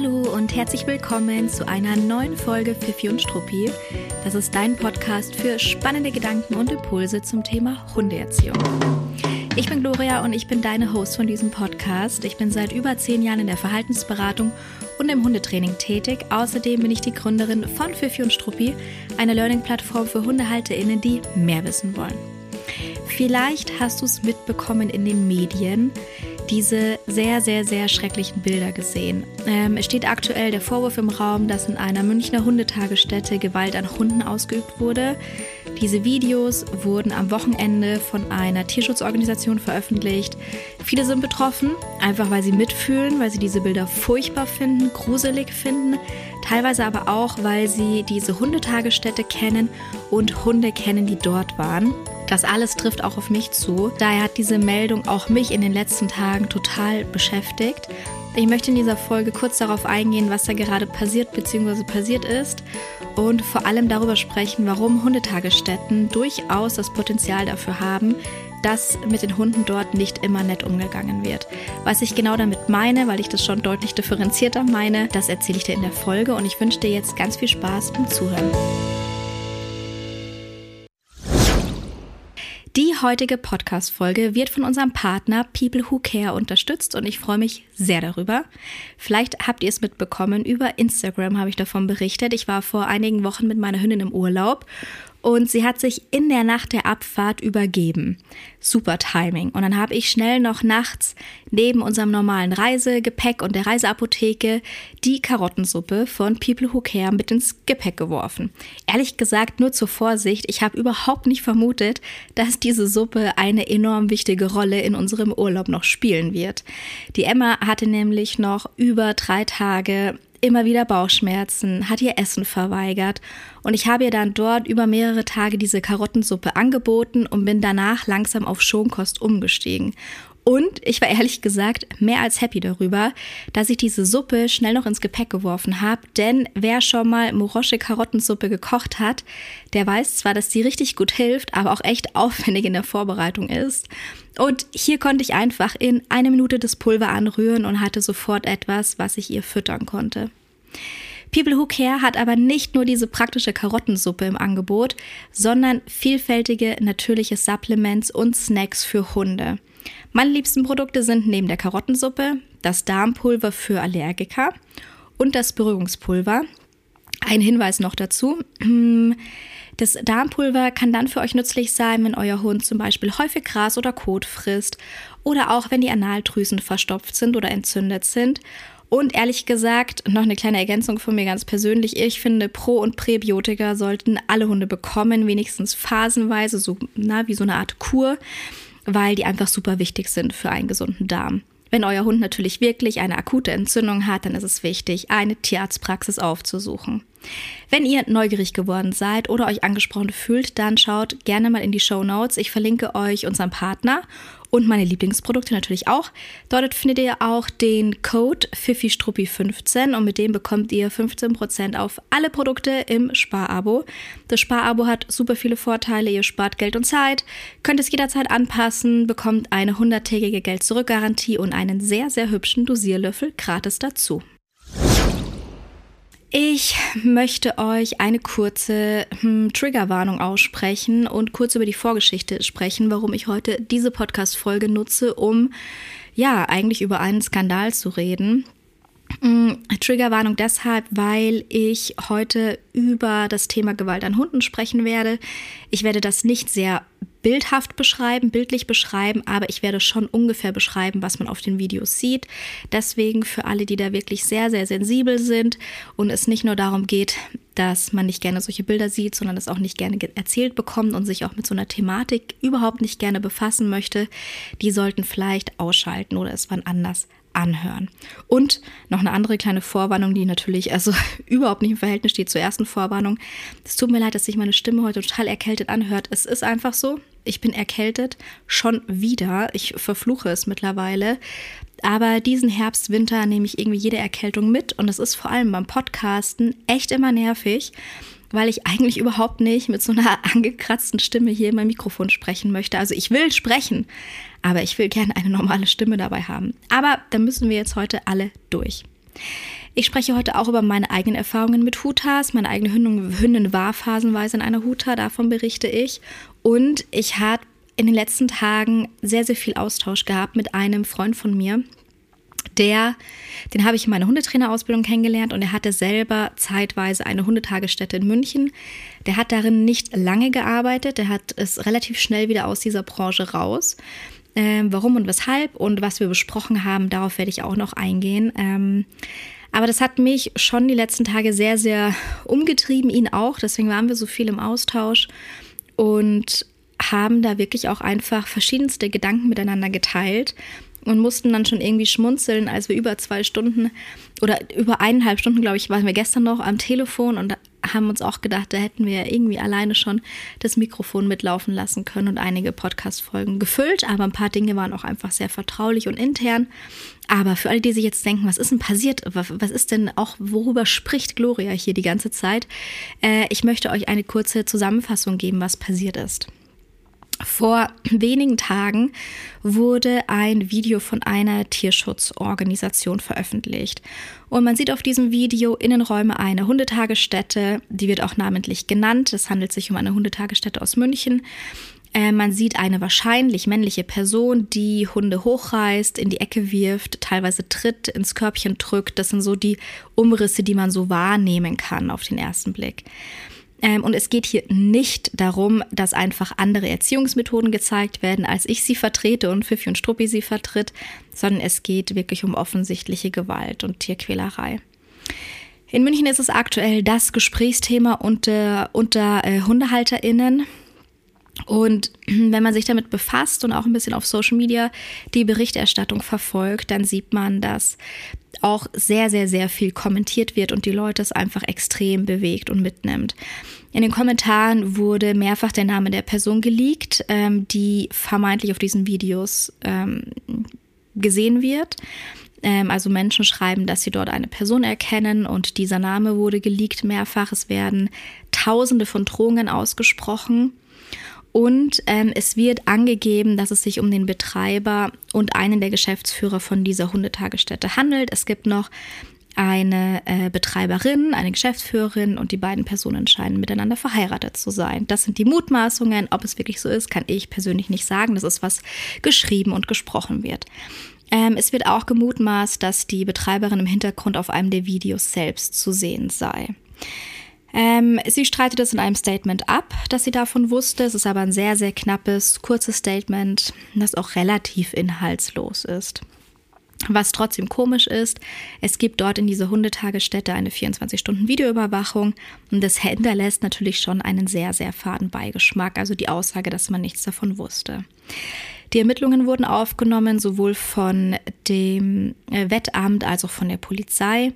Hallo und herzlich willkommen zu einer neuen Folge Fifi und Struppi. Das ist dein Podcast für spannende Gedanken und Impulse zum Thema Hundeerziehung. Ich bin Gloria und ich bin deine Host von diesem Podcast. Ich bin seit über zehn Jahren in der Verhaltensberatung und im Hundetraining tätig. Außerdem bin ich die Gründerin von Fifi und Struppi, einer Learning-Plattform für HundehalterInnen, die mehr wissen wollen. Vielleicht hast du es mitbekommen in den Medien diese sehr, sehr, sehr schrecklichen Bilder gesehen. Ähm, es steht aktuell der Vorwurf im Raum, dass in einer Münchner Hundetagesstätte Gewalt an Hunden ausgeübt wurde. Diese Videos wurden am Wochenende von einer Tierschutzorganisation veröffentlicht. Viele sind betroffen, einfach weil sie mitfühlen, weil sie diese Bilder furchtbar finden, gruselig finden, teilweise aber auch, weil sie diese Hundetagesstätte kennen und Hunde kennen, die dort waren. Das alles trifft auch auf mich zu. Daher hat diese Meldung auch mich in den letzten Tagen total beschäftigt. Ich möchte in dieser Folge kurz darauf eingehen, was da gerade passiert bzw. passiert ist und vor allem darüber sprechen, warum Hundetagesstätten durchaus das Potenzial dafür haben, dass mit den Hunden dort nicht immer nett umgegangen wird. Was ich genau damit meine, weil ich das schon deutlich differenzierter meine, das erzähle ich dir in der Folge und ich wünsche dir jetzt ganz viel Spaß beim Zuhören. Die heutige Podcast-Folge wird von unserem Partner People Who Care unterstützt und ich freue mich sehr darüber. Vielleicht habt ihr es mitbekommen, über Instagram habe ich davon berichtet. Ich war vor einigen Wochen mit meiner Hündin im Urlaub und sie hat sich in der Nacht der Abfahrt übergeben. Super Timing. Und dann habe ich schnell noch nachts neben unserem normalen Reisegepäck und der Reiseapotheke die Karottensuppe von People Who Care mit ins Gepäck geworfen. Ehrlich gesagt, nur zur Vorsicht, ich habe überhaupt nicht vermutet, dass diese Suppe eine enorm wichtige Rolle in unserem Urlaub noch spielen wird. Die Emma hatte nämlich noch über drei Tage immer wieder Bauchschmerzen, hat ihr Essen verweigert und ich habe ihr dann dort über mehrere Tage diese Karottensuppe angeboten und bin danach langsam auf Schonkost umgestiegen. Und ich war ehrlich gesagt mehr als happy darüber, dass ich diese Suppe schnell noch ins Gepäck geworfen habe. Denn wer schon mal Morosche Karottensuppe gekocht hat, der weiß zwar, dass die richtig gut hilft, aber auch echt aufwendig in der Vorbereitung ist. Und hier konnte ich einfach in eine Minute das Pulver anrühren und hatte sofort etwas, was ich ihr füttern konnte. People Who Care hat aber nicht nur diese praktische Karottensuppe im Angebot, sondern vielfältige natürliche Supplements und Snacks für Hunde. Meine liebsten Produkte sind neben der Karottensuppe das Darmpulver für Allergiker und das Beruhigungspulver. Ein Hinweis noch dazu. Das Darmpulver kann dann für euch nützlich sein, wenn euer Hund zum Beispiel häufig Gras oder Kot frisst oder auch wenn die Analdrüsen verstopft sind oder entzündet sind. Und ehrlich gesagt, noch eine kleine Ergänzung von mir ganz persönlich. Ich finde, Pro- und Präbiotika sollten alle Hunde bekommen, wenigstens phasenweise, so na, wie so eine Art Kur weil die einfach super wichtig sind für einen gesunden Darm. Wenn euer Hund natürlich wirklich eine akute Entzündung hat, dann ist es wichtig, eine Tierarztpraxis aufzusuchen. Wenn ihr neugierig geworden seid oder euch angesprochen fühlt, dann schaut gerne mal in die Show Notes. Ich verlinke euch unseren Partner und meine Lieblingsprodukte natürlich auch. Dort findet ihr auch den Code FIFIStruppi15 und mit dem bekommt ihr 15% auf alle Produkte im Sparabo. Das Sparabo hat super viele Vorteile. Ihr spart Geld und Zeit, könnt es jederzeit anpassen, bekommt eine 100-tägige Geld-Zurück-Garantie und einen sehr, sehr hübschen Dosierlöffel gratis dazu. Ich möchte euch eine kurze hm, Triggerwarnung aussprechen und kurz über die Vorgeschichte sprechen, warum ich heute diese Podcast-Folge nutze, um ja eigentlich über einen Skandal zu reden. Hm, Triggerwarnung deshalb, weil ich heute über das Thema Gewalt an Hunden sprechen werde. Ich werde das nicht sehr bildhaft beschreiben, bildlich beschreiben, aber ich werde schon ungefähr beschreiben, was man auf den Videos sieht. Deswegen für alle, die da wirklich sehr, sehr sensibel sind und es nicht nur darum geht, dass man nicht gerne solche Bilder sieht, sondern es auch nicht gerne erzählt bekommt und sich auch mit so einer Thematik überhaupt nicht gerne befassen möchte, die sollten vielleicht ausschalten oder es wann anders anhören. Und noch eine andere kleine Vorwarnung, die natürlich also überhaupt nicht im Verhältnis steht zur ersten Vorwarnung. Es tut mir leid, dass sich meine Stimme heute total erkältet anhört. Es ist einfach so. Ich bin erkältet schon wieder. Ich verfluche es mittlerweile. Aber diesen Herbst, Winter nehme ich irgendwie jede Erkältung mit und es ist vor allem beim Podcasten echt immer nervig weil ich eigentlich überhaupt nicht mit so einer angekratzten Stimme hier in mein Mikrofon sprechen möchte. Also ich will sprechen, aber ich will gerne eine normale Stimme dabei haben. Aber da müssen wir jetzt heute alle durch. Ich spreche heute auch über meine eigenen Erfahrungen mit Hutas. Meine eigene Hündin war phasenweise in einer Huta, davon berichte ich. Und ich habe in den letzten Tagen sehr, sehr viel Austausch gehabt mit einem Freund von mir, der, den habe ich in meiner Hundetrainerausbildung kennengelernt und er hatte selber zeitweise eine Hundetagesstätte in München. Der hat darin nicht lange gearbeitet, der hat es relativ schnell wieder aus dieser Branche raus. Ähm, warum und weshalb und was wir besprochen haben, darauf werde ich auch noch eingehen. Ähm, aber das hat mich schon die letzten Tage sehr, sehr umgetrieben, ihn auch. Deswegen waren wir so viel im Austausch und haben da wirklich auch einfach verschiedenste Gedanken miteinander geteilt und mussten dann schon irgendwie schmunzeln, als wir über zwei Stunden oder über eineinhalb Stunden, glaube ich, waren wir gestern noch am Telefon und haben uns auch gedacht, da hätten wir irgendwie alleine schon das Mikrofon mitlaufen lassen können und einige Podcast-Folgen gefüllt. Aber ein paar Dinge waren auch einfach sehr vertraulich und intern. Aber für alle, die sich jetzt denken, was ist denn passiert? Was ist denn auch, worüber spricht Gloria hier die ganze Zeit? Äh, ich möchte euch eine kurze Zusammenfassung geben, was passiert ist. Vor wenigen Tagen wurde ein Video von einer Tierschutzorganisation veröffentlicht. Und man sieht auf diesem Video Innenräume einer Hundetagesstätte, die wird auch namentlich genannt. Es handelt sich um eine Hundetagesstätte aus München. Äh, man sieht eine wahrscheinlich männliche Person, die Hunde hochreißt, in die Ecke wirft, teilweise tritt, ins Körbchen drückt. Das sind so die Umrisse, die man so wahrnehmen kann auf den ersten Blick. Ähm, und es geht hier nicht darum, dass einfach andere Erziehungsmethoden gezeigt werden, als ich sie vertrete und Fifi und Struppi sie vertritt, sondern es geht wirklich um offensichtliche Gewalt und Tierquälerei. In München ist es aktuell das Gesprächsthema unter, unter äh, HundehalterInnen. Und wenn man sich damit befasst und auch ein bisschen auf Social Media die Berichterstattung verfolgt, dann sieht man, dass auch sehr, sehr, sehr viel kommentiert wird und die Leute es einfach extrem bewegt und mitnimmt. In den Kommentaren wurde mehrfach der Name der Person geleakt, ähm, die vermeintlich auf diesen Videos ähm, gesehen wird. Ähm, also Menschen schreiben, dass sie dort eine Person erkennen und dieser Name wurde geleakt mehrfach. Es werden Tausende von Drohungen ausgesprochen. Und ähm, es wird angegeben, dass es sich um den Betreiber und einen der Geschäftsführer von dieser Hundetagesstätte handelt. Es gibt noch eine äh, Betreiberin, eine Geschäftsführerin und die beiden Personen scheinen miteinander verheiratet zu sein. Das sind die Mutmaßungen. Ob es wirklich so ist, kann ich persönlich nicht sagen. Das ist, was geschrieben und gesprochen wird. Ähm, es wird auch gemutmaßt, dass die Betreiberin im Hintergrund auf einem der Videos selbst zu sehen sei. Ähm, sie streitet es in einem Statement ab, dass sie davon wusste. Es ist aber ein sehr, sehr knappes, kurzes Statement, das auch relativ inhaltslos ist. Was trotzdem komisch ist, es gibt dort in dieser Hundetagesstätte eine 24-Stunden-Videoüberwachung und das hinterlässt natürlich schon einen sehr, sehr faden Beigeschmack, also die Aussage, dass man nichts davon wusste. Die Ermittlungen wurden aufgenommen, sowohl von dem äh, Wettamt als auch von der Polizei.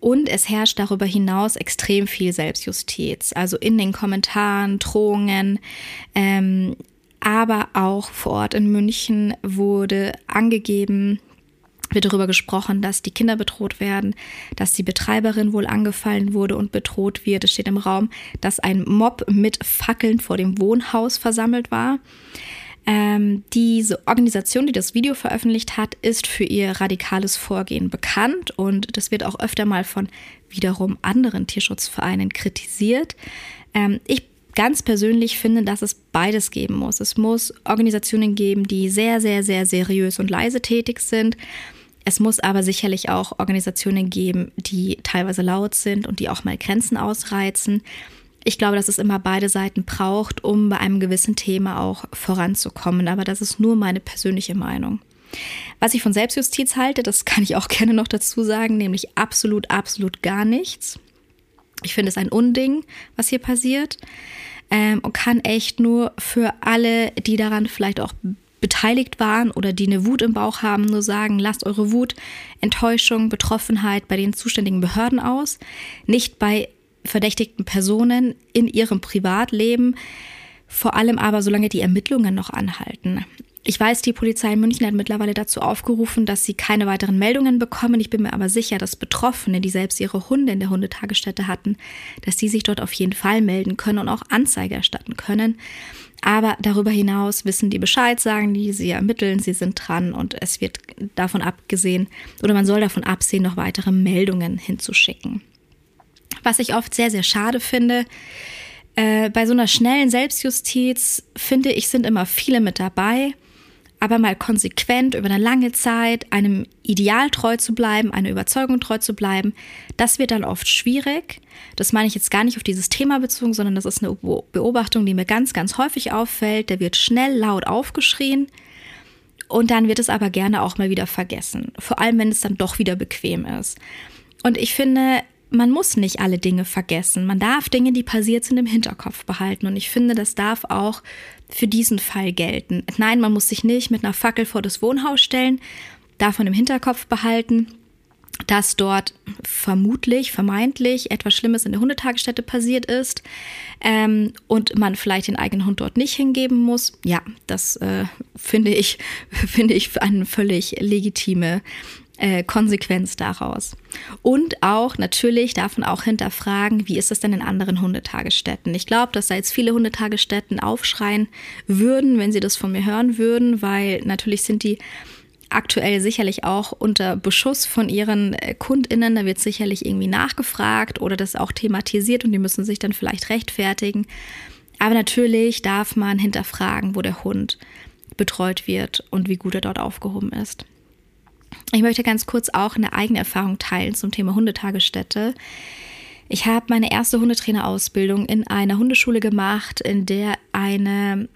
Und es herrscht darüber hinaus extrem viel Selbstjustiz. Also in den Kommentaren, Drohungen, ähm, aber auch vor Ort in München wurde angegeben, wird darüber gesprochen, dass die Kinder bedroht werden, dass die Betreiberin wohl angefallen wurde und bedroht wird. Es steht im Raum, dass ein Mob mit Fackeln vor dem Wohnhaus versammelt war. Ähm, diese Organisation, die das Video veröffentlicht hat, ist für ihr radikales Vorgehen bekannt und das wird auch öfter mal von wiederum anderen Tierschutzvereinen kritisiert. Ähm, ich ganz persönlich finde, dass es beides geben muss. Es muss Organisationen geben, die sehr, sehr, sehr seriös und leise tätig sind. Es muss aber sicherlich auch Organisationen geben, die teilweise laut sind und die auch mal Grenzen ausreizen. Ich glaube, dass es immer beide Seiten braucht, um bei einem gewissen Thema auch voranzukommen. Aber das ist nur meine persönliche Meinung. Was ich von Selbstjustiz halte, das kann ich auch gerne noch dazu sagen, nämlich absolut, absolut gar nichts. Ich finde es ein Unding, was hier passiert. Ähm, und kann echt nur für alle, die daran vielleicht auch beteiligt waren oder die eine Wut im Bauch haben, nur sagen, lasst eure Wut, Enttäuschung, Betroffenheit bei den zuständigen Behörden aus, nicht bei verdächtigten Personen in ihrem Privatleben, vor allem aber solange die Ermittlungen noch anhalten. Ich weiß, die Polizei in München hat mittlerweile dazu aufgerufen, dass sie keine weiteren Meldungen bekommen. Ich bin mir aber sicher, dass Betroffene, die selbst ihre Hunde in der Hundetagesstätte hatten, dass die sich dort auf jeden Fall melden können und auch Anzeige erstatten können. Aber darüber hinaus wissen die Bescheid, sagen die, sie ermitteln, sie sind dran und es wird davon abgesehen oder man soll davon absehen, noch weitere Meldungen hinzuschicken. Was ich oft sehr, sehr schade finde, äh, bei so einer schnellen Selbstjustiz finde ich, sind immer viele mit dabei aber mal konsequent über eine lange Zeit einem Ideal treu zu bleiben, einer Überzeugung treu zu bleiben, das wird dann oft schwierig. Das meine ich jetzt gar nicht auf dieses Thema bezogen, sondern das ist eine Beobachtung, die mir ganz, ganz häufig auffällt. Der wird schnell laut aufgeschrien und dann wird es aber gerne auch mal wieder vergessen. Vor allem, wenn es dann doch wieder bequem ist. Und ich finde, man muss nicht alle Dinge vergessen. Man darf Dinge, die passiert sind, im Hinterkopf behalten. Und ich finde, das darf auch für diesen Fall gelten. Nein, man muss sich nicht mit einer Fackel vor das Wohnhaus stellen, man im Hinterkopf behalten, dass dort vermutlich, vermeintlich etwas Schlimmes in der Hundetagesstätte passiert ist ähm, und man vielleicht den eigenen Hund dort nicht hingeben muss. Ja, das äh, finde ich, finde ich eine völlig legitime äh, Konsequenz daraus. Und auch natürlich darf man auch hinterfragen, wie ist es denn in anderen Hundetagesstätten? Ich glaube, dass da jetzt viele Hundetagesstätten aufschreien würden, wenn sie das von mir hören würden, weil natürlich sind die aktuell sicherlich auch unter Beschuss von ihren äh, KundInnen. Da wird sicherlich irgendwie nachgefragt oder das auch thematisiert und die müssen sich dann vielleicht rechtfertigen. Aber natürlich darf man hinterfragen, wo der Hund betreut wird und wie gut er dort aufgehoben ist. Ich möchte ganz kurz auch eine eigene Erfahrung teilen zum Thema Hundetagesstätte. Ich habe meine erste Hundetrainerausbildung in einer Hundeschule gemacht, in der eine,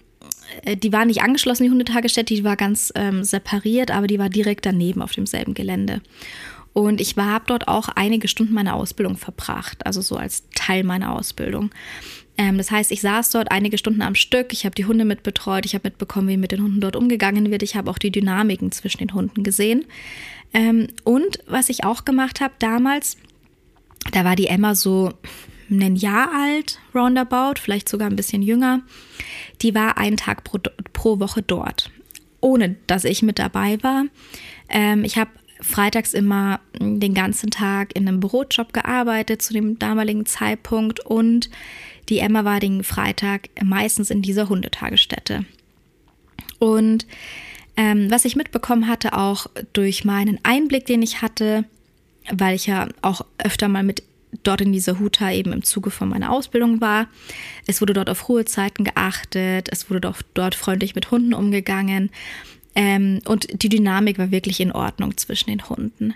äh, die war nicht angeschlossen, die Hundetagesstätte, die war ganz ähm, separiert, aber die war direkt daneben auf demselben Gelände. Und ich habe dort auch einige Stunden meiner Ausbildung verbracht, also so als Teil meiner Ausbildung. Ähm, das heißt, ich saß dort einige Stunden am Stück, ich habe die Hunde mitbetreut, ich habe mitbekommen, wie mit den Hunden dort umgegangen wird, ich habe auch die Dynamiken zwischen den Hunden gesehen. Ähm, und was ich auch gemacht habe damals, da war die Emma so ein Jahr alt, roundabout, vielleicht sogar ein bisschen jünger. Die war einen Tag pro, pro Woche dort, ohne dass ich mit dabei war. Ähm, ich habe freitags immer den ganzen Tag in einem Bürojob gearbeitet zu dem damaligen Zeitpunkt und die Emma war den Freitag meistens in dieser Hundetagesstätte. Und ähm, was ich mitbekommen hatte, auch durch meinen Einblick, den ich hatte, weil ich ja auch öfter mal mit dort in dieser Huta eben im Zuge von meiner Ausbildung war. Es wurde dort auf Ruhezeiten geachtet, es wurde dort, dort freundlich mit Hunden umgegangen ähm, und die Dynamik war wirklich in Ordnung zwischen den Hunden.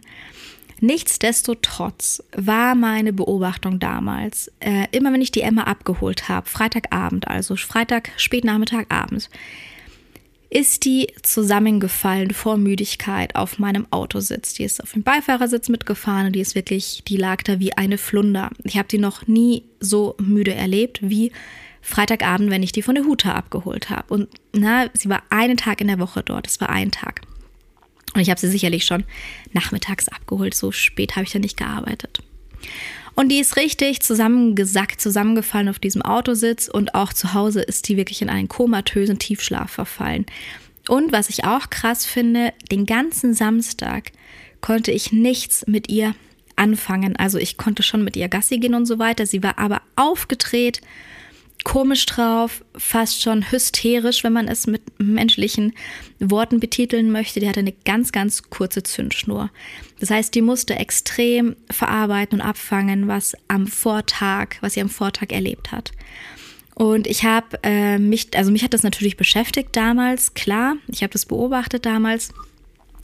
Nichtsdestotrotz war meine Beobachtung damals, äh, immer wenn ich die Emma abgeholt habe, Freitagabend, also Freitag, Spätnachmittag, Abend, ist die zusammengefallen vor Müdigkeit auf meinem Autositz. Die ist auf dem Beifahrersitz mitgefahren und die ist wirklich, die lag da wie eine Flunder. Ich habe die noch nie so müde erlebt wie Freitagabend, wenn ich die von der Huta abgeholt habe. Und na, sie war einen Tag in der Woche dort. Es war ein Tag. Und ich habe sie sicherlich schon nachmittags abgeholt. So spät habe ich da nicht gearbeitet. Und die ist richtig zusammengesackt, zusammengefallen auf diesem Autositz und auch zu Hause ist die wirklich in einen komatösen Tiefschlaf verfallen. Und was ich auch krass finde, den ganzen Samstag konnte ich nichts mit ihr anfangen. Also ich konnte schon mit ihr Gassi gehen und so weiter. Sie war aber aufgedreht komisch drauf, fast schon hysterisch, wenn man es mit menschlichen Worten betiteln möchte. Die hatte eine ganz, ganz kurze Zündschnur. Das heißt, die musste extrem verarbeiten und abfangen, was am Vortag, was sie am Vortag erlebt hat. Und ich habe äh, mich, also mich hat das natürlich beschäftigt damals, klar, ich habe das beobachtet damals.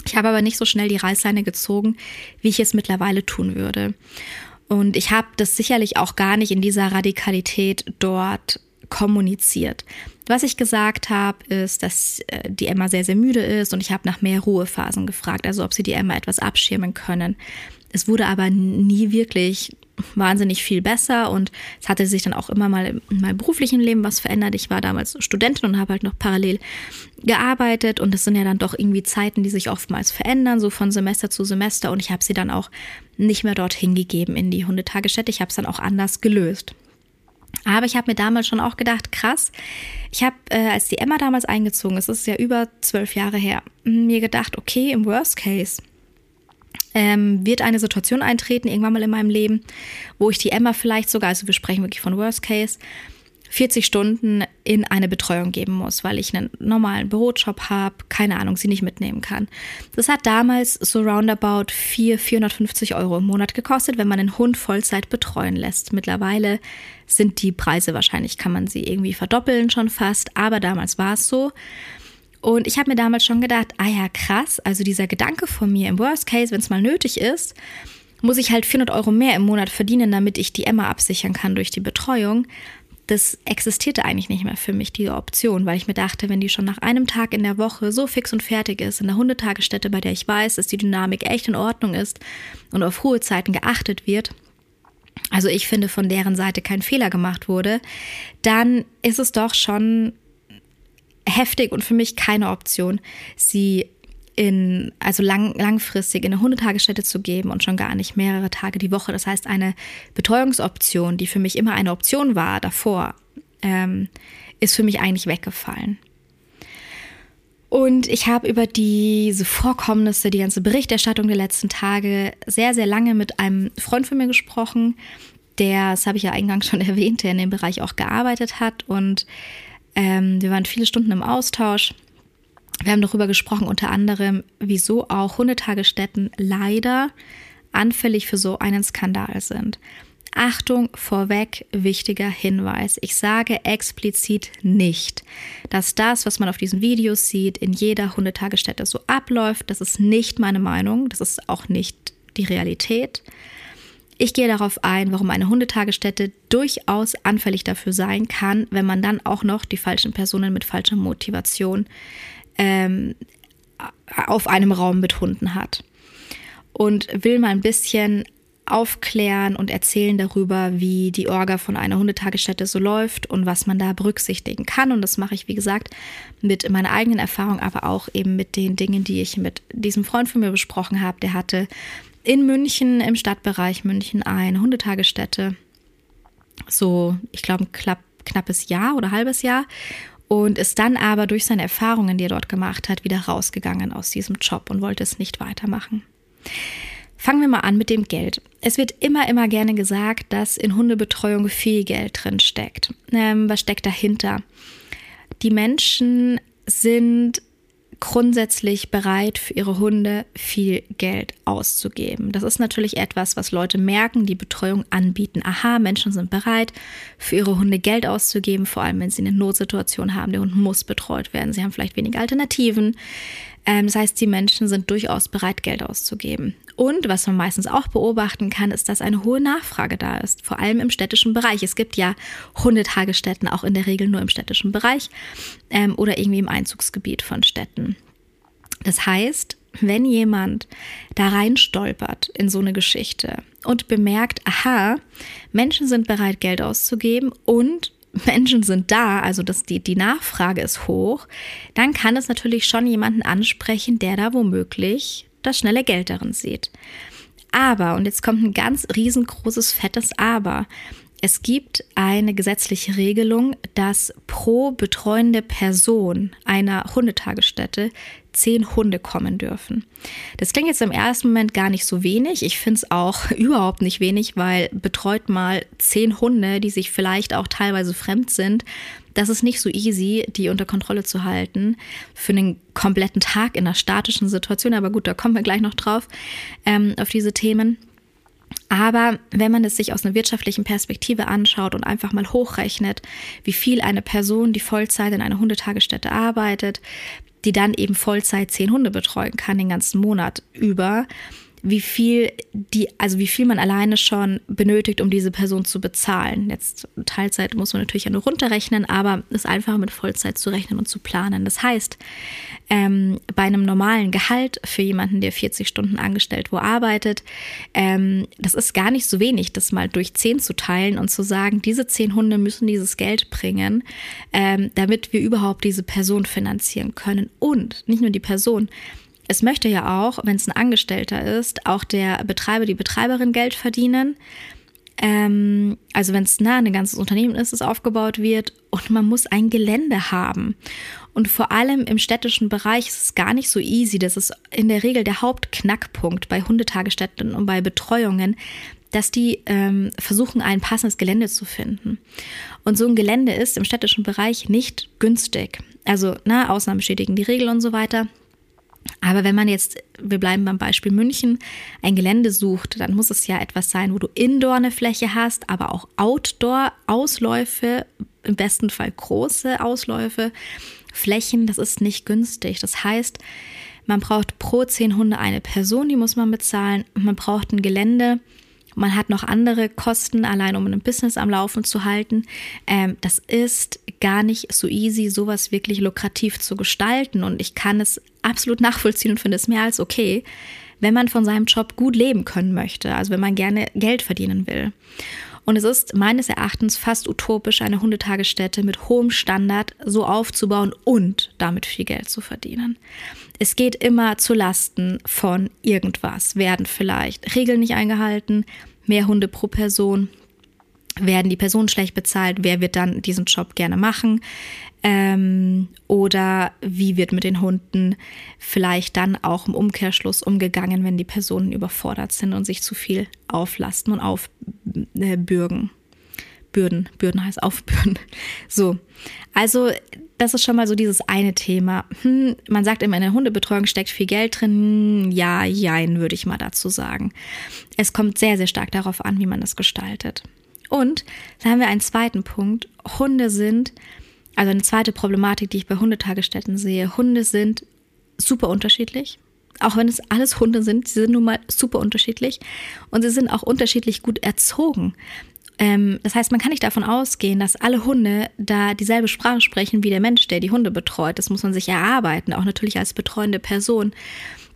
Ich habe aber nicht so schnell die Reißleine gezogen, wie ich es mittlerweile tun würde. Und ich habe das sicherlich auch gar nicht in dieser Radikalität dort kommuniziert. Was ich gesagt habe, ist, dass äh, die Emma sehr, sehr müde ist und ich habe nach mehr Ruhephasen gefragt, also ob sie die Emma etwas abschirmen können. Es wurde aber nie wirklich wahnsinnig viel besser und es hatte sich dann auch immer mal in meinem beruflichen Leben was verändert. Ich war damals Studentin und habe halt noch parallel gearbeitet und das sind ja dann doch irgendwie Zeiten, die sich oftmals verändern, so von Semester zu Semester und ich habe sie dann auch nicht mehr dorthin gegeben in die Hundetagesstätte. Ich habe es dann auch anders gelöst. Aber ich habe mir damals schon auch gedacht, krass, ich habe, äh, als die Emma damals eingezogen ist, ist ja über zwölf Jahre her, mir gedacht, okay, im Worst Case ähm, wird eine Situation eintreten, irgendwann mal in meinem Leben, wo ich die Emma vielleicht sogar, also wir sprechen wirklich von Worst Case, 40 Stunden in eine Betreuung geben muss, weil ich einen normalen Bürojob habe, keine Ahnung, sie nicht mitnehmen kann. Das hat damals so roundabout 4, 450 Euro im Monat gekostet, wenn man einen Hund Vollzeit betreuen lässt. Mittlerweile sind die Preise wahrscheinlich, kann man sie irgendwie verdoppeln schon fast, aber damals war es so. Und ich habe mir damals schon gedacht, ah ja, krass, also dieser Gedanke von mir, im Worst Case, wenn es mal nötig ist, muss ich halt 400 Euro mehr im Monat verdienen, damit ich die Emma absichern kann durch die Betreuung. Das existierte eigentlich nicht mehr für mich, diese Option, weil ich mir dachte, wenn die schon nach einem Tag in der Woche so fix und fertig ist, in der Hundetagesstätte, bei der ich weiß, dass die Dynamik echt in Ordnung ist und auf Ruhezeiten geachtet wird, also ich finde, von deren Seite kein Fehler gemacht wurde, dann ist es doch schon heftig und für mich keine Option, sie in, also lang, langfristig in eine Hundetagesstätte zu geben und schon gar nicht mehrere Tage die Woche. Das heißt, eine Betreuungsoption, die für mich immer eine Option war davor, ähm, ist für mich eigentlich weggefallen. Und ich habe über diese Vorkommnisse, die ganze Berichterstattung der letzten Tage sehr, sehr lange mit einem Freund von mir gesprochen, der, das habe ich ja eingangs schon erwähnt, der in dem Bereich auch gearbeitet hat. Und ähm, wir waren viele Stunden im Austausch. Wir haben darüber gesprochen, unter anderem, wieso auch Hundetagesstätten leider anfällig für so einen Skandal sind. Achtung, vorweg, wichtiger Hinweis. Ich sage explizit nicht, dass das, was man auf diesen Videos sieht, in jeder Hundetagesstätte so abläuft. Das ist nicht meine Meinung. Das ist auch nicht die Realität. Ich gehe darauf ein, warum eine Hundetagesstätte durchaus anfällig dafür sein kann, wenn man dann auch noch die falschen Personen mit falscher Motivation ähm, auf einem Raum mit Hunden hat. Und will mal ein bisschen aufklären und erzählen darüber, wie die Orga von einer Hundetagesstätte so läuft und was man da berücksichtigen kann. Und das mache ich, wie gesagt, mit meiner eigenen Erfahrung, aber auch eben mit den Dingen, die ich mit diesem Freund von mir besprochen habe. Der hatte in München, im Stadtbereich München, eine Hundetagesstätte. So, ich glaube, ein knappes Jahr oder halbes Jahr und ist dann aber durch seine Erfahrungen, die er dort gemacht hat, wieder rausgegangen aus diesem Job und wollte es nicht weitermachen. Fangen wir mal an mit dem Geld. Es wird immer, immer gerne gesagt, dass in Hundebetreuung viel Geld drin steckt. Ähm, was steckt dahinter? Die Menschen sind grundsätzlich bereit, für ihre Hunde viel Geld auszugeben. Das ist natürlich etwas, was Leute merken, die Betreuung anbieten. Aha, Menschen sind bereit, für ihre Hunde Geld auszugeben, vor allem wenn sie eine Notsituation haben. Der Hund muss betreut werden. Sie haben vielleicht weniger Alternativen. Ähm, das heißt, die Menschen sind durchaus bereit, Geld auszugeben. Und was man meistens auch beobachten kann, ist, dass eine hohe Nachfrage da ist, vor allem im städtischen Bereich. Es gibt ja Hundetagesstätten auch in der Regel nur im städtischen Bereich ähm, oder irgendwie im Einzugsgebiet von Städten. Das heißt, wenn jemand da rein stolpert in so eine Geschichte und bemerkt, aha, Menschen sind bereit, Geld auszugeben und Menschen sind da, also dass die, die Nachfrage ist hoch, dann kann es natürlich schon jemanden ansprechen, der da womöglich das schnelle Geld darin sieht. Aber, und jetzt kommt ein ganz riesengroßes, fettes Aber, es gibt eine gesetzliche Regelung, dass pro betreuende Person einer Hundetagesstätte zehn Hunde kommen dürfen. Das klingt jetzt im ersten Moment gar nicht so wenig. Ich finde es auch überhaupt nicht wenig, weil betreut mal zehn Hunde, die sich vielleicht auch teilweise fremd sind. Das ist nicht so easy, die unter Kontrolle zu halten für einen kompletten Tag in einer statischen Situation. Aber gut, da kommen wir gleich noch drauf, ähm, auf diese Themen. Aber wenn man es sich aus einer wirtschaftlichen Perspektive anschaut und einfach mal hochrechnet, wie viel eine Person, die Vollzeit in einer Hundetagesstätte arbeitet, die dann eben Vollzeit zehn Hunde betreuen kann den ganzen Monat über, wie viel die, also wie viel man alleine schon benötigt, um diese Person zu bezahlen. Jetzt Teilzeit muss man natürlich ja nur runterrechnen, aber es einfach mit Vollzeit zu rechnen und zu planen. Das heißt, ähm, bei einem normalen Gehalt für jemanden, der 40 Stunden angestellt wo arbeitet, ähm, das ist gar nicht so wenig, das mal durch 10 zu teilen und zu sagen, diese 10 Hunde müssen dieses Geld bringen, ähm, damit wir überhaupt diese Person finanzieren können. Und nicht nur die Person, es möchte ja auch, wenn es ein Angestellter ist, auch der Betreiber, die Betreiberin Geld verdienen. Ähm, also wenn es nah ein ganzes Unternehmen ist, das aufgebaut wird und man muss ein Gelände haben. Und vor allem im städtischen Bereich ist es gar nicht so easy. Das ist in der Regel der Hauptknackpunkt bei Hundetagesstätten und bei Betreuungen, dass die ähm, versuchen, ein passendes Gelände zu finden. Und so ein Gelände ist im städtischen Bereich nicht günstig. Also, na, Ausnahmen bestätigen die Regel und so weiter. Aber wenn man jetzt, wir bleiben beim Beispiel München, ein Gelände sucht, dann muss es ja etwas sein, wo du Indoor eine Fläche hast, aber auch Outdoor Ausläufe, im besten Fall große Ausläufe, Flächen, das ist nicht günstig. Das heißt, man braucht pro zehn Hunde eine Person, die muss man bezahlen. Man braucht ein Gelände. Man hat noch andere Kosten, allein um ein Business am Laufen zu halten. Ähm, das ist gar nicht so easy, sowas wirklich lukrativ zu gestalten. Und ich kann es absolut nachvollziehen und finde es mehr als okay, wenn man von seinem Job gut leben können möchte. Also wenn man gerne Geld verdienen will. Und es ist meines Erachtens fast utopisch, eine Hundetagesstätte mit hohem Standard so aufzubauen und damit viel Geld zu verdienen. Es geht immer zu Lasten von irgendwas. Werden vielleicht Regeln nicht eingehalten, mehr Hunde pro Person, werden die Personen schlecht bezahlt, wer wird dann diesen Job gerne machen ähm, oder wie wird mit den Hunden vielleicht dann auch im Umkehrschluss umgegangen, wenn die Personen überfordert sind und sich zu viel auflasten und aufbürgen. Äh, Bürden, Bürden heißt aufbürden. So, also das ist schon mal so dieses eine Thema. Hm, man sagt immer, in der Hundebetreuung steckt viel Geld drin. Ja, jein, würde ich mal dazu sagen. Es kommt sehr, sehr stark darauf an, wie man das gestaltet. Und da haben wir einen zweiten Punkt. Hunde sind, also eine zweite Problematik, die ich bei Hundetagesstätten sehe. Hunde sind super unterschiedlich. Auch wenn es alles Hunde sind, sie sind nun mal super unterschiedlich und sie sind auch unterschiedlich gut erzogen. Ähm, das heißt, man kann nicht davon ausgehen, dass alle Hunde da dieselbe Sprache sprechen wie der Mensch, der die Hunde betreut. Das muss man sich erarbeiten, auch natürlich als betreuende Person.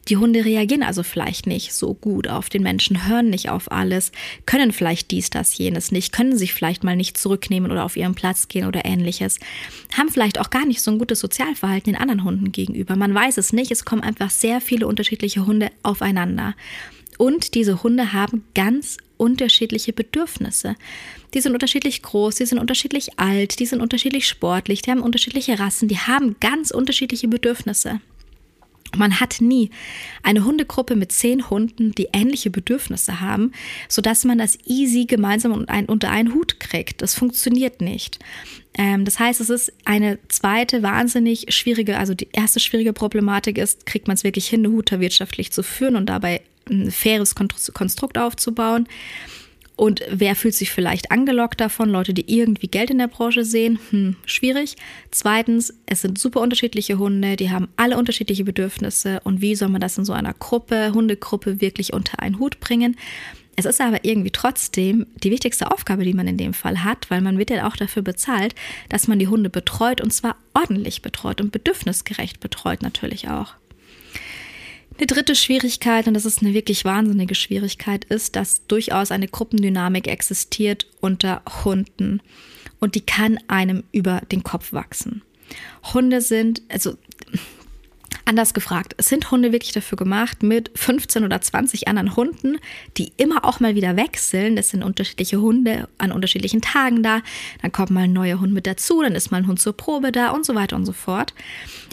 Die Hunde reagieren also vielleicht nicht so gut auf den Menschen, hören nicht auf alles, können vielleicht dies, das, jenes nicht, können sich vielleicht mal nicht zurücknehmen oder auf ihren Platz gehen oder ähnliches, haben vielleicht auch gar nicht so ein gutes Sozialverhalten den anderen Hunden gegenüber. Man weiß es nicht, es kommen einfach sehr viele unterschiedliche Hunde aufeinander. Und diese Hunde haben ganz unterschiedliche Bedürfnisse. Die sind unterschiedlich groß, die sind unterschiedlich alt, die sind unterschiedlich sportlich, die haben unterschiedliche Rassen, die haben ganz unterschiedliche Bedürfnisse. Man hat nie eine Hundegruppe mit zehn Hunden, die ähnliche Bedürfnisse haben, sodass man das easy gemeinsam unter einen Hut kriegt. Das funktioniert nicht. Ähm, das heißt, es ist eine zweite wahnsinnig schwierige, also die erste schwierige Problematik ist, kriegt man es wirklich hin, eine Huter wirtschaftlich zu führen und dabei ein faires Konstrukt aufzubauen. Und wer fühlt sich vielleicht angelockt davon? Leute, die irgendwie Geld in der Branche sehen? Hm, schwierig. Zweitens, es sind super unterschiedliche Hunde, die haben alle unterschiedliche Bedürfnisse. Und wie soll man das in so einer Gruppe, Hundegruppe wirklich unter einen Hut bringen? Es ist aber irgendwie trotzdem die wichtigste Aufgabe, die man in dem Fall hat, weil man wird ja auch dafür bezahlt, dass man die Hunde betreut und zwar ordentlich betreut und bedürfnisgerecht betreut natürlich auch. Eine dritte Schwierigkeit, und das ist eine wirklich wahnsinnige Schwierigkeit, ist, dass durchaus eine Gruppendynamik existiert unter Hunden und die kann einem über den Kopf wachsen. Hunde sind, also Anders gefragt, sind Hunde wirklich dafür gemacht, mit 15 oder 20 anderen Hunden, die immer auch mal wieder wechseln? Das sind unterschiedliche Hunde an unterschiedlichen Tagen da. Dann kommt mal ein neuer Hund mit dazu, dann ist mal ein Hund zur Probe da und so weiter und so fort.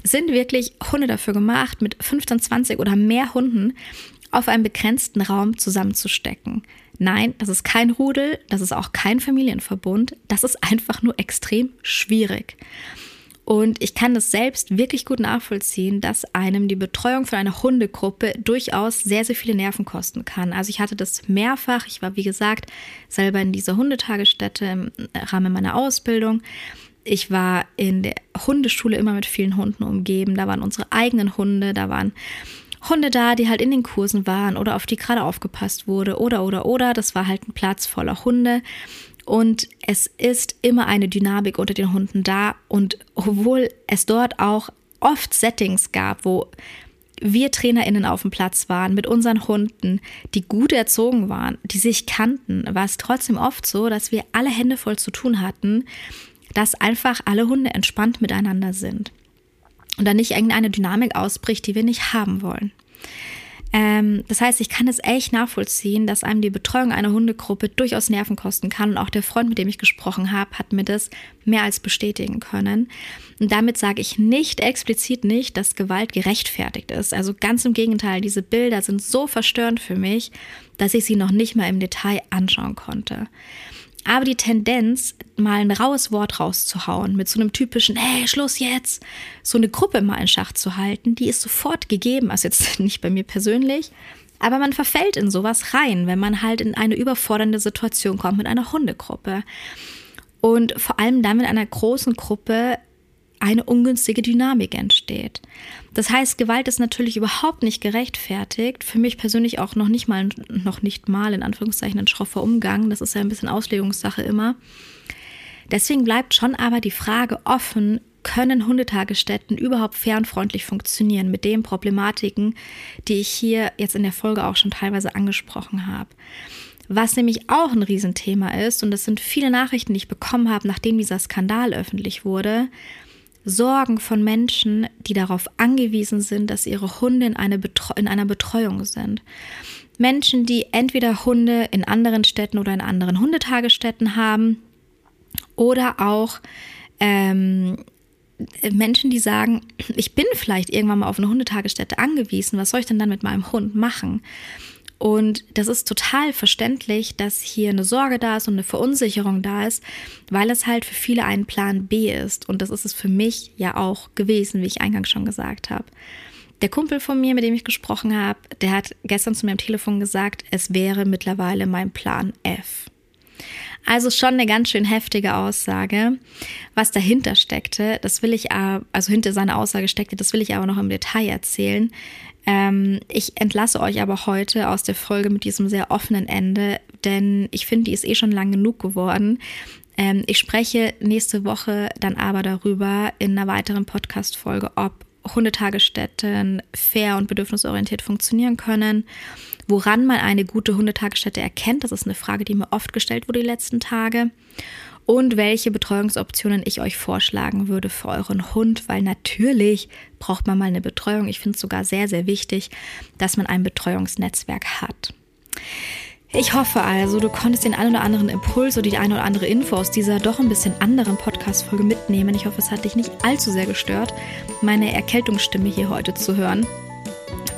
Sind wirklich Hunde dafür gemacht, mit 15, 20 oder mehr Hunden auf einem begrenzten Raum zusammenzustecken? Nein, das ist kein Rudel, das ist auch kein Familienverbund, das ist einfach nur extrem schwierig. Und ich kann das selbst wirklich gut nachvollziehen, dass einem die Betreuung von einer Hundegruppe durchaus sehr, sehr viele Nerven kosten kann. Also ich hatte das mehrfach. Ich war, wie gesagt, selber in dieser Hundetagesstätte im Rahmen meiner Ausbildung. Ich war in der Hundeschule immer mit vielen Hunden umgeben. Da waren unsere eigenen Hunde, da waren Hunde da, die halt in den Kursen waren oder auf die gerade aufgepasst wurde oder oder oder. Das war halt ein Platz voller Hunde. Und es ist immer eine Dynamik unter den Hunden da. Und obwohl es dort auch oft Settings gab, wo wir TrainerInnen auf dem Platz waren mit unseren Hunden, die gut erzogen waren, die sich kannten, war es trotzdem oft so, dass wir alle Hände voll zu tun hatten, dass einfach alle Hunde entspannt miteinander sind und dann nicht irgendeine Dynamik ausbricht, die wir nicht haben wollen. Ähm, das heißt, ich kann es echt nachvollziehen, dass einem die Betreuung einer Hundegruppe durchaus Nerven kosten kann. Und auch der Freund, mit dem ich gesprochen habe, hat mir das mehr als bestätigen können. Und damit sage ich nicht, explizit nicht, dass Gewalt gerechtfertigt ist. Also ganz im Gegenteil, diese Bilder sind so verstörend für mich, dass ich sie noch nicht mal im Detail anschauen konnte. Aber die Tendenz, mal ein raues Wort rauszuhauen, mit so einem typischen, hey, Schluss jetzt, so eine Gruppe mal in Schach zu halten, die ist sofort gegeben. Also jetzt nicht bei mir persönlich, aber man verfällt in sowas rein, wenn man halt in eine überfordernde Situation kommt mit einer Hundegruppe. Und vor allem dann mit einer großen Gruppe eine ungünstige Dynamik entsteht. Das heißt, Gewalt ist natürlich überhaupt nicht gerechtfertigt. Für mich persönlich auch noch nicht mal, noch nicht mal in Anführungszeichen ein schroffer Umgang. Das ist ja ein bisschen Auslegungssache immer. Deswegen bleibt schon aber die Frage offen, können Hundetagesstätten überhaupt fair und freundlich funktionieren mit den Problematiken, die ich hier jetzt in der Folge auch schon teilweise angesprochen habe. Was nämlich auch ein Riesenthema ist, und das sind viele Nachrichten, die ich bekommen habe, nachdem dieser Skandal öffentlich wurde, Sorgen von Menschen, die darauf angewiesen sind, dass ihre Hunde in, eine in einer Betreuung sind. Menschen, die entweder Hunde in anderen Städten oder in anderen Hundetagesstätten haben oder auch ähm, Menschen, die sagen, ich bin vielleicht irgendwann mal auf eine Hundetagesstätte angewiesen, was soll ich denn dann mit meinem Hund machen? Und das ist total verständlich, dass hier eine Sorge da ist und eine Verunsicherung da ist, weil es halt für viele ein Plan B ist. Und das ist es für mich ja auch gewesen, wie ich eingangs schon gesagt habe. Der Kumpel von mir, mit dem ich gesprochen habe, der hat gestern zu mir am Telefon gesagt, es wäre mittlerweile mein Plan F. Also schon eine ganz schön heftige Aussage. Was dahinter steckte, das will ich, also hinter seiner Aussage steckte, das will ich aber noch im Detail erzählen. Ähm, ich entlasse euch aber heute aus der Folge mit diesem sehr offenen Ende, denn ich finde, die ist eh schon lang genug geworden. Ähm, ich spreche nächste Woche dann aber darüber in einer weiteren Podcast-Folge, ob Hundetagesstätten fair und bedürfnisorientiert funktionieren können woran man eine gute Hundetagesstätte erkennt. Das ist eine Frage, die mir oft gestellt wurde die letzten Tage. Und welche Betreuungsoptionen ich euch vorschlagen würde für euren Hund, weil natürlich braucht man mal eine Betreuung. Ich finde es sogar sehr, sehr wichtig, dass man ein Betreuungsnetzwerk hat. Ich hoffe also, du konntest den einen oder anderen Impuls oder die eine oder andere Info aus dieser doch ein bisschen anderen Podcast-Folge mitnehmen. Ich hoffe, es hat dich nicht allzu sehr gestört, meine Erkältungsstimme hier heute zu hören.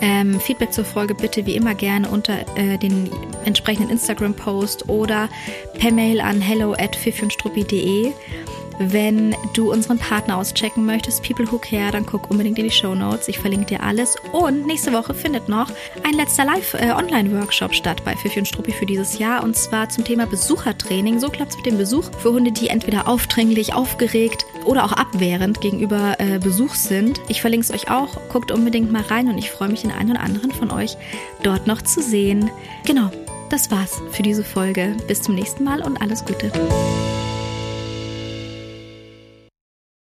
Ähm, Feedback zur Folge bitte wie immer gerne unter äh, den entsprechenden Instagram-Post oder per Mail an hello at wenn du unseren Partner auschecken möchtest, People Who Care, dann guck unbedingt in die Show Notes. Ich verlinke dir alles. Und nächste Woche findet noch ein letzter Live-Online-Workshop äh, statt bei Fifi und Struppi für dieses Jahr. Und zwar zum Thema Besuchertraining. So klappt es mit dem Besuch für Hunde, die entweder aufdringlich, aufgeregt oder auch abwehrend gegenüber äh, Besuch sind. Ich verlinke es euch auch. Guckt unbedingt mal rein und ich freue mich, den einen oder anderen von euch dort noch zu sehen. Genau, das war's für diese Folge. Bis zum nächsten Mal und alles Gute.